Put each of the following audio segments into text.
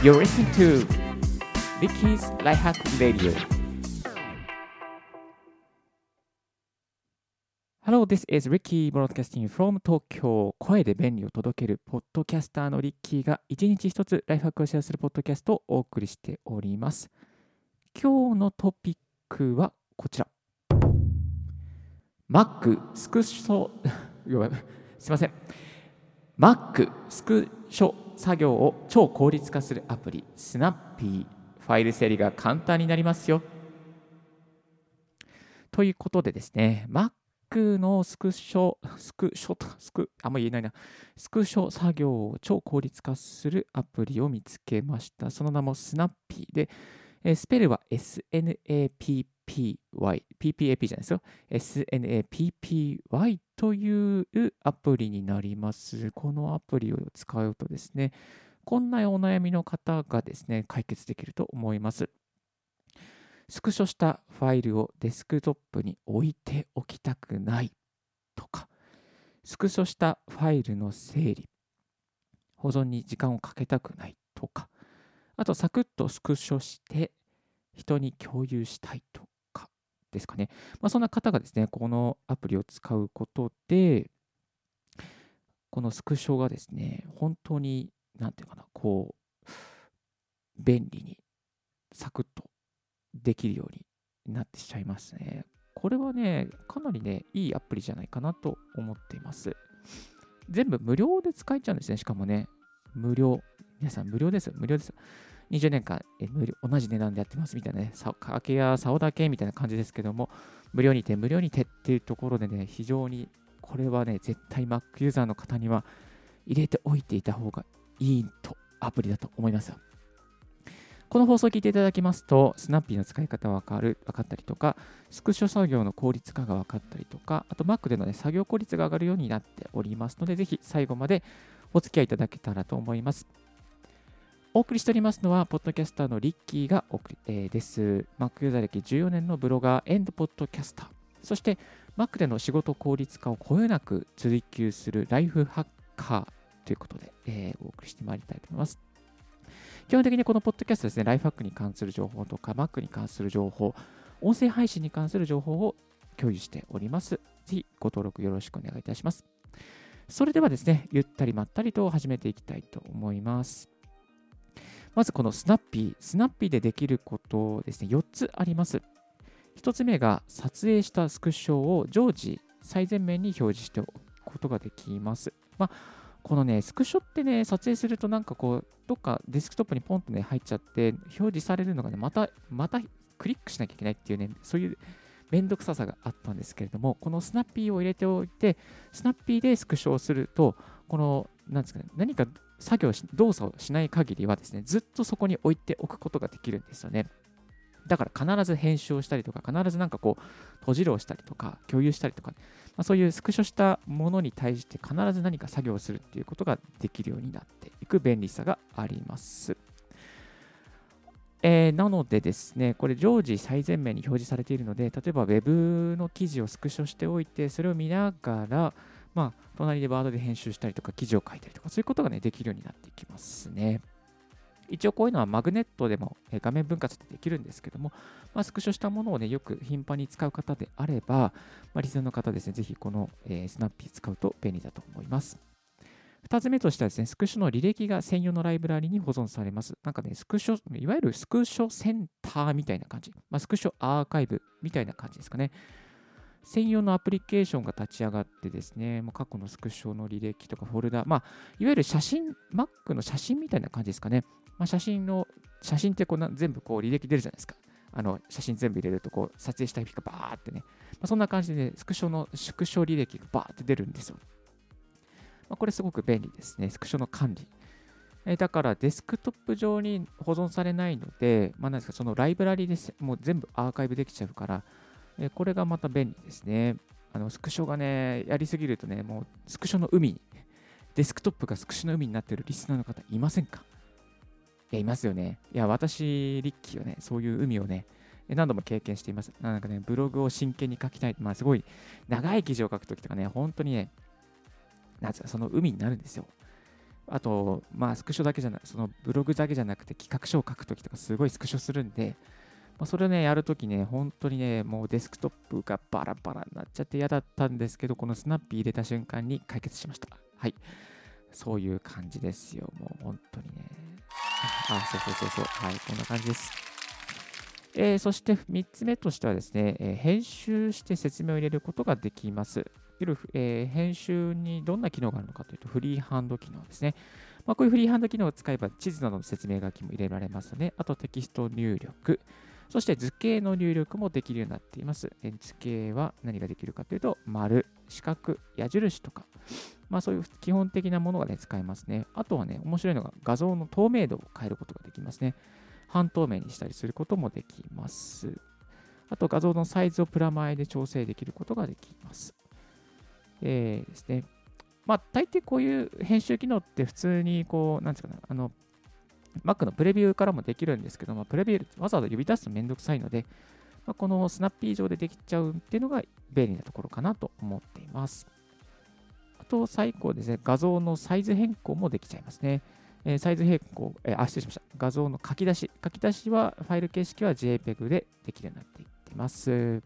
You're listening to Ricky's Lifehack Radio. Hello, this is Ricky broadcasting from Tokyo. 声で便利を届けるポッドキャスターのリッキーが一日一つライフハックをシェアするポッドキャストをお送りしております。今日のトピックはこちら。Mac スクショ、すいません。Mac スクショ作業を超効率化するアプリ Snappy ファイル整理が簡単になりますよ。ということでですね、Mac のスクショ、スクショと、スク、あんま言えないな、スクショ作業を超効率化するアプリを見つけました。その名も Snappy で、スペルは SNAPP PPY、PPAP じゃないですよ。SNAPPY というアプリになります。このアプリを使うとですね、こんなお悩みの方がですね、解決できると思います。スクショしたファイルをデスクトップに置いておきたくないとか、スクショしたファイルの整理、保存に時間をかけたくないとか、あとサクッとスクショして人に共有したいとですかね。まあ、そんな方がですね、このアプリを使うことで、このスクショがですね、本当に、なんていうかな、こう、便利に、サクッとできるようになってしちゃいますね。これはね、かなりね、いいアプリじゃないかなと思っています。全部無料で使えちゃうんですね、しかもね。無料。皆さん無料です、無料です。20年間、え無料同じ値段でやってますみたいなね、かけや竿だけみたいな感じですけども、無料にて無料にてっていうところでね、非常にこれはね、絶対 Mac ユーザーの方には入れておいていた方がいいとアプリだと思います。この放送を聞いていただきますと、スナッピーの使い方がわかる、分かったりとか、スクショ作業の効率化が分かったりとか、あと Mac での、ね、作業効率が上がるようになっておりますので、ぜひ最後までお付き合いいただけたらと思います。お送りしておりますのは、ポッドキャスターのリッキーがお送り、えー、です。Mac ユーザー歴14年のブロガー、エンドポッドキャスター。そして、Mac での仕事効率化をこよなく追求するライフハッカーということで、えー、お送りしてまいりたいと思います。基本的にこのポッドキャストですね、ライフハックに関する情報とか、Mac に関する情報、音声配信に関する情報を共有しております。ぜひご登録よろしくお願いいたします。それではですね、ゆったりまったりと始めていきたいと思います。まずこのスナッピー、スナッピーでできることですね、4つあります。1つ目が撮影したスクショを常時最前面に表示しておくことができます。まあ、このね、スクショってね、撮影するとなんかこう、どっかデスクトップにポンとね、入っちゃって、表示されるのがね、また、またクリックしなきゃいけないっていうね、そういうめんどくささがあったんですけれども、このスナッピーを入れておいて、スナッピーでスクショをすると、この、なんですかね、何か作業し、動作をしない限りはですね、ずっとそこに置いておくことができるんですよね。だから必ず編集をしたりとか、必ずなんかこう、閉じるをしたりとか、共有したりとか、まあ、そういうスクショしたものに対して必ず何か作業をするっていうことができるようになっていく便利さがあります。えー、なのでですね、これ常時最前面に表示されているので、例えば Web の記事をスクショしておいて、それを見ながら、まあ、隣でワードで編集したりとか、記事を書いたりとか、そういうことがね、できるようになっていきますね。一応こういうのはマグネットでも画面分割でできるんですけども、まあ、スクショしたものをね、よく頻繁に使う方であれば、まあ、リスナーの方ですね、ぜひこの、えー、スナッピー使うと便利だと思います。2つ目としてはですね、スクショの履歴が専用のライブラリに保存されます。なんかね、スクショ、いわゆるスクショセンターみたいな感じ、まあ、スクショアーカイブみたいな感じですかね。専用のアプリケーションが立ち上がってですね、まあ、過去のスクショの履歴とかフォルダ、まあ、いわゆる写真、Mac の写真みたいな感じですかね。まあ、写真の、写真ってこうな全部こう履歴出るじゃないですか。あの写真全部入れるとこう撮影した日がバーってね、まあ、そんな感じで、ね、スクショの縮小履歴がバーって出るんですよ。まあ、これすごく便利ですね。スクショの管理。えだからデスクトップ上に保存されないので、まあ、なんですかそのライブラリですもう全部アーカイブできちゃうから、えこれがまた便利ですね。あのスクショがね、やりすぎるとね、もうスクショの海に、デスクトップがスクショの海になってるリスナーの方いませんか？いや、いますよね。いや、私、リッキーはね、そういう海をね、何度も経験しています。なんかね、ブログを真剣に書きたい。まあ、すごい長い記事を書くときとかね、本当にね、なんつうか、その海になるんですよ。あと、まあ、スクショだけじゃなく、そのブログだけじゃなくて企画書を書くときとかすごいスクショするんで、まあ、それをね、やるときね、本当にね、もうデスクトップがバラバラになっちゃって嫌だったんですけど、このスナッピー入れた瞬間に解決しました。はい。そういう感じですよ。もう本当にね。あ、そうそうそうそう。はい、こんな感じです。えー、そして3つ目としてはですね、えー、編集して説明を入れることができます。えー、編集にどんな機能があるのかというと、フリーハンド機能ですね。まあ、こういうフリーハンド機能を使えば、地図などの説明書きも入れられますね。あとテキスト入力、そして図形の入力もできるようになっています。図形は何ができるかというと、丸、四角、矢印とか、まあ、そういう基本的なものが、ね、使えますね。あとはね、面白いのが画像の透明度を変えることができますね。半透明にしたりすることもできます。あと画像のサイズをプラマイで調整できることができます。えー、ですね。まあ、大抵こういう編集機能って普通にこう、なんですかね、あの、Mac のプレビューからもできるんですけど、まあ、プレビューわざわざ呼び出すとめんどくさいので、まあ、このスナッピー上でできちゃうっていうのが便利なところかなと思っています。あと、最後ですね、画像のサイズ変更もできちゃいますね。えー、サイズ変更、えー、あ、失礼しました。画像の書き出し。書き出しは、ファイル形式は JPEG でできるようになっていってます。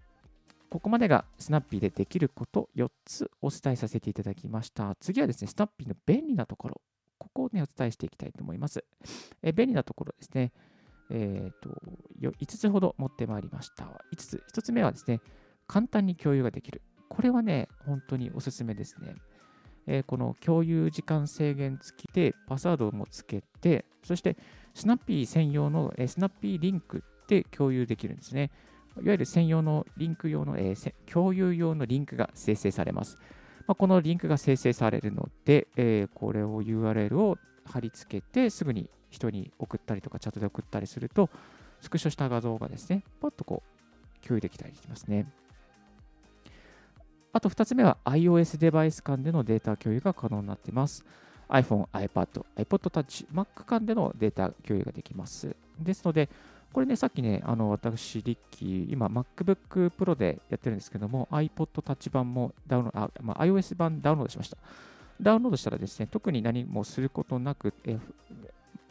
ここまでがスナッピーでできること4つお伝えさせていただきました。次はですね、スナッピーの便利なところ。ここをね、お伝えしていきたいと思います。え便利なところですね。え、ー、と、5つほど持ってまいりました。5つ。1つ目はですね、簡単に共有ができる。これはね、本当におすすめですね。えー、この共有時間制限付きでパスワードもつけて、そしてスナッピー専用の、えー、スナッピーリンクで共有できるんですね。いわゆる専用のリンク用の、えー、共有用のリンクが生成されます。まあ、このリンクが生成されるので、えー、これを URL を貼り付けて、すぐに人に送ったりとか、チャットで送ったりすると、スクショした画像がですね、パッとこう、共有できたりしますね。あと2つ目は iOS デバイス間でのデータ共有が可能になっています。iPhone、iPad、iPod Touch、Mac 間でのデータ共有ができます。ですので、これね、さっきね、あの私、リッキー、今、MacBook Pro でやってるんですけども、iPod Touch 版もダウンロード、あまあ、iOS 版ダウンロードしました。ダウンロードしたらですね、特に何もすることなく、え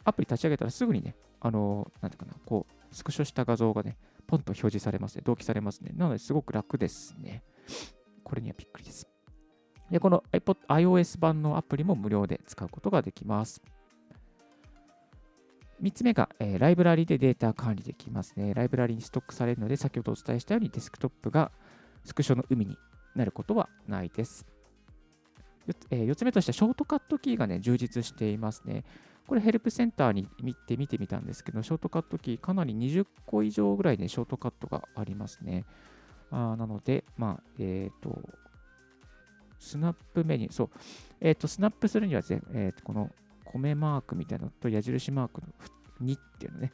アプリ立ち上げたらすぐにね、あの、なんていうかな、こう、スクショした画像がね、ポンと表示されますね、同期されますね。なので、すごく楽ですね。これにはびっくりです。で、この iPod、iOS 版のアプリも無料で使うことができます。3つ目が、えー、ライブラリでデータ管理できますね。ライブラリにストックされるので、先ほどお伝えしたようにデスクトップがスクショの海になることはないです。4, えー、4つ目としては、ショートカットキーがね、充実していますね。これヘルプセンターに見て見てみたんですけど、ショートカットキーかなり20個以上ぐらいね、ショートカットがありますね。あなので、まあ、えっ、ー、と、スナップメニュー、そう、えっ、ー、と、スナップするにはですね、えー、この米マークみたいなのと矢印マークの2っていうのね、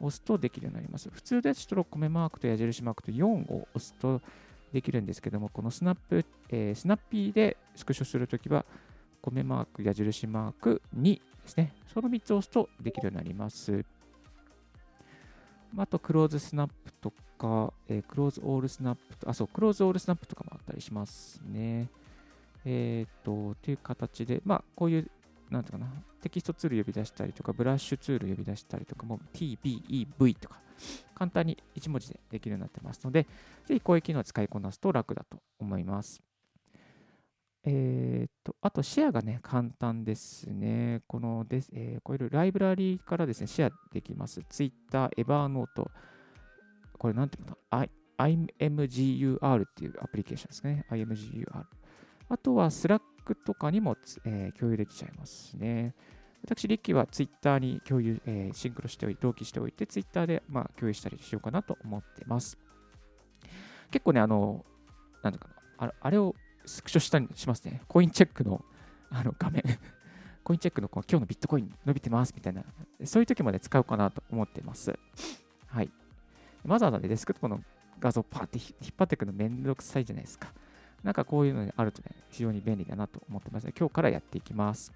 押すとできるようになります。普通ですと米マークと矢印マークと4を押すとできるんですけども、このスナップ、えー、スナッピーでスクショするときは、米マーク、矢印マーク2ですね。その3つを押すとできるようになります。あと、 Close Snap とか、えー、 Close All Snap と、あ、そう、 Close All Snap とかもあったりしますね。えっ、ー、と、という形で、まあ、こういうなんていうかな、テキストツール呼び出したりとか、ブラッシュツール呼び出したりとかも、TBEV とか、簡単に1文字でできるようになってますので、ぜひこういう機能を使いこなすと楽だと思います。えっ、と、あと、シェアがね、簡単ですね。このです、えー、こういうライブラリーからですね、シェアできます。Twitter、Evernote、これなんていうの ?IMGUR っていうアプリケーションですね。IMGUR。あとは、スとかにも、えー、共有できちゃいますしね。私、リッキーはツイッターに共有、えー、シンクロしておいて、同期しておいて、ツイッターで、まあ、共有したりしようかなと思ってます。結構ね、あの、なんだかな、あれをスクショしたりしますね。コインチェックのあの画面 コインチェックのこう今日のビットコイン伸びてますみたいな、そういう時まで使おうかなと思ってます。はい。わざわざ、デスクトップの画像をパーって引っ張っていくのめんどくさいじゃないですか。なんかこういうのにあるとね、非常に便利だなと思ってますので、今日からやっていきます。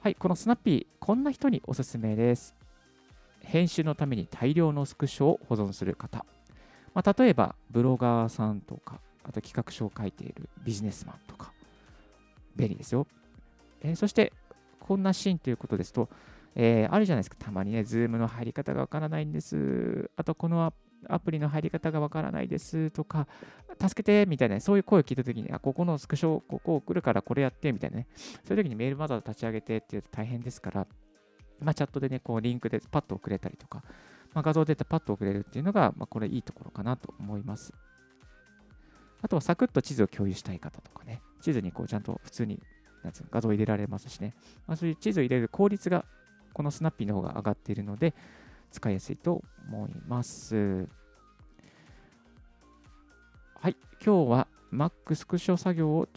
はい、このスナッピー、こんな人におすすめです。編集のために大量のスクショを保存する方。まあ、例えば、ブロガーさんとか、あと企画書を書いているビジネスマンとか、便利ですよ。えー、そして、こんなシーンということですと、えー、あるじゃないですか、たまにね、ズームの入り方がわからないんです。あと、このアアプリの入り方がわからないですとか、助けてみたいな、そういう声を聞いたときに、あ、ここのスクショ、ここを送るからこれやってみたいなね、そういうときにメールマザー立ち上げてっていうと大変ですから、まあ、チャットでね、こうリンクでパッと送れたりとか、まあ、画像データパッと送れるっていうのが、まあ、これいいところかなと思います。あとはサクッと地図を共有したい方とかね、地図にこうちゃんと普通になん画像を入れられますしね、まあ、そういう地図を入れる効率がこのスナッピーの方が上がっているので、使いやすいと思います。はい、今日は Mac スクショ作業を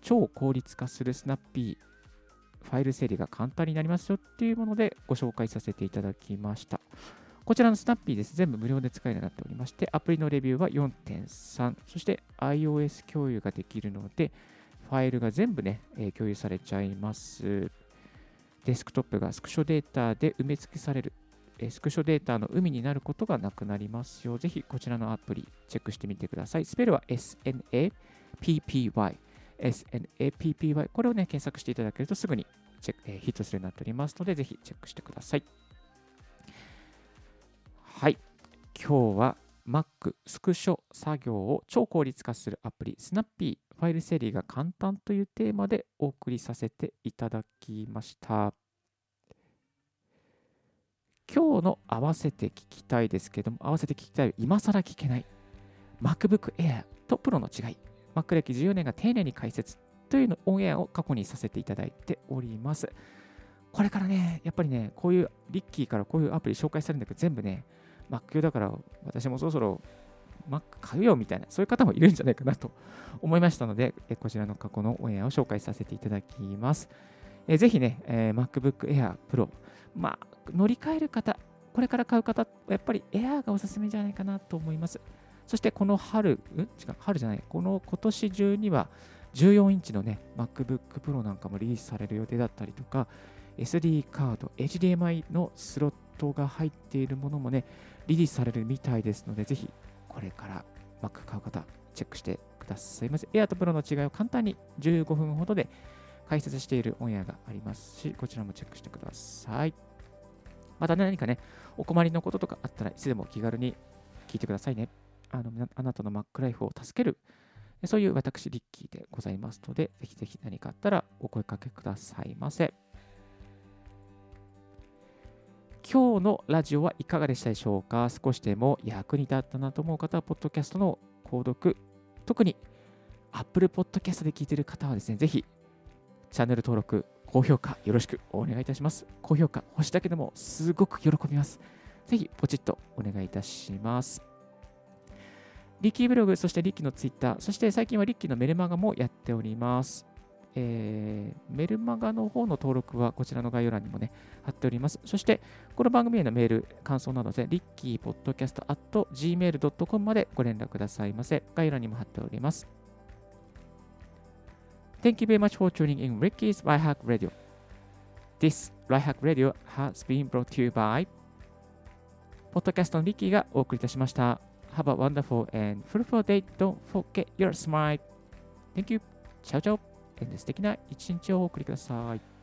超効率化するスナッピーファイル整理が簡単になりますよっていうものでご紹介させていただきました。こちらのスナッピーです。全部無料で使えるようになっておりまして、アプリのレビューは4.3、そして iOS 共有ができるので、ファイルが全部ね、えー、共有されちゃいます。デスクトップがスクショデータで埋め尽くされる、スクショデータの海になることがなくなりますよ。ぜひこちらのアプリチェックしてみてください。スペルは SNAPPY。SNAPPY。これをね、検索していただけるとすぐにチェック、えー、ヒットするようになっておりますので、ぜひチェックしてください。はい。今日は Mac スクショ作業を超効率化するアプリ Snappy ファイル整理が簡単というテーマでお送りさせていただきました。今日の合わせて聞きたいですけども、合わせて聞きたい、今更聞けない MacBook Air と Pro の違い、Mac 歴14年が丁寧に解説というのオンエアを過去にさせていただいております。これからね、やっぱりね、こういうリッキーからこういうアプリ紹介されるんだけど、全部ね、Mac 用だから私もそろそろ Mac 買うよみたいな、そういう方もいるんじゃないかなと思いましたので、こちらの過去のオンエアを紹介させていただきます。えぜひね、え、MacBook Air Pro、まあ、乗り換える方、これから買う方、やっぱり Air がおすすめじゃないかなと思います。そしてこの春、ん？違う、春じゃない、この今年中には14インチのね、MacBook Pro なんかもリリースされる予定だったりとか、SD カード、HDMI のスロットが入っているものもね、リリースされるみたいですので、ぜひこれから Mac 買う方、チェックしてくださいませ。Air と Pro の違いを簡単に15分ほどで解説しているオンエアがありますし、こちらもチェックしてください。また、ね、何かね、お困りのこととかあったらいつでも気軽に聞いてくださいね。あのあなたの Mac ライフを助ける、そういう私、リッキーでございますので、ぜひぜひ何かあったらお声かけくださいませ。今日のラジオはいかがでしたでしょうか？少しでも役に立ったなと思う方は、ポッドキャストの購読、特に Apple Podcast で聞いている方はですね、ぜひチャンネル登録、高評価よろしくお願いいたします。高評価、星だけでもすごく喜びます。ぜひポチッとお願いいたします。リッキーブログ、そしてリッキーのツイッター、そして最近はリッキーのメルマガもやっております。えー、メルマガの方の登録はこちらの概要欄にもね、貼っております。そして、この番組へのメール、感想などで、リッキーポッドキャスト at gmail.com までご連絡くださいませ。概要欄にも貼っております。Thank you very much for tuning in Ricky's Lifehack Radio. This Lifehack Radio has been brought to you by ポッドキャストのリッキーがお送りいたしました。Have a wonderful and fruitful day. Don't forget your smile. Thank you. チャオチャオ。素敵な一日をお送りください。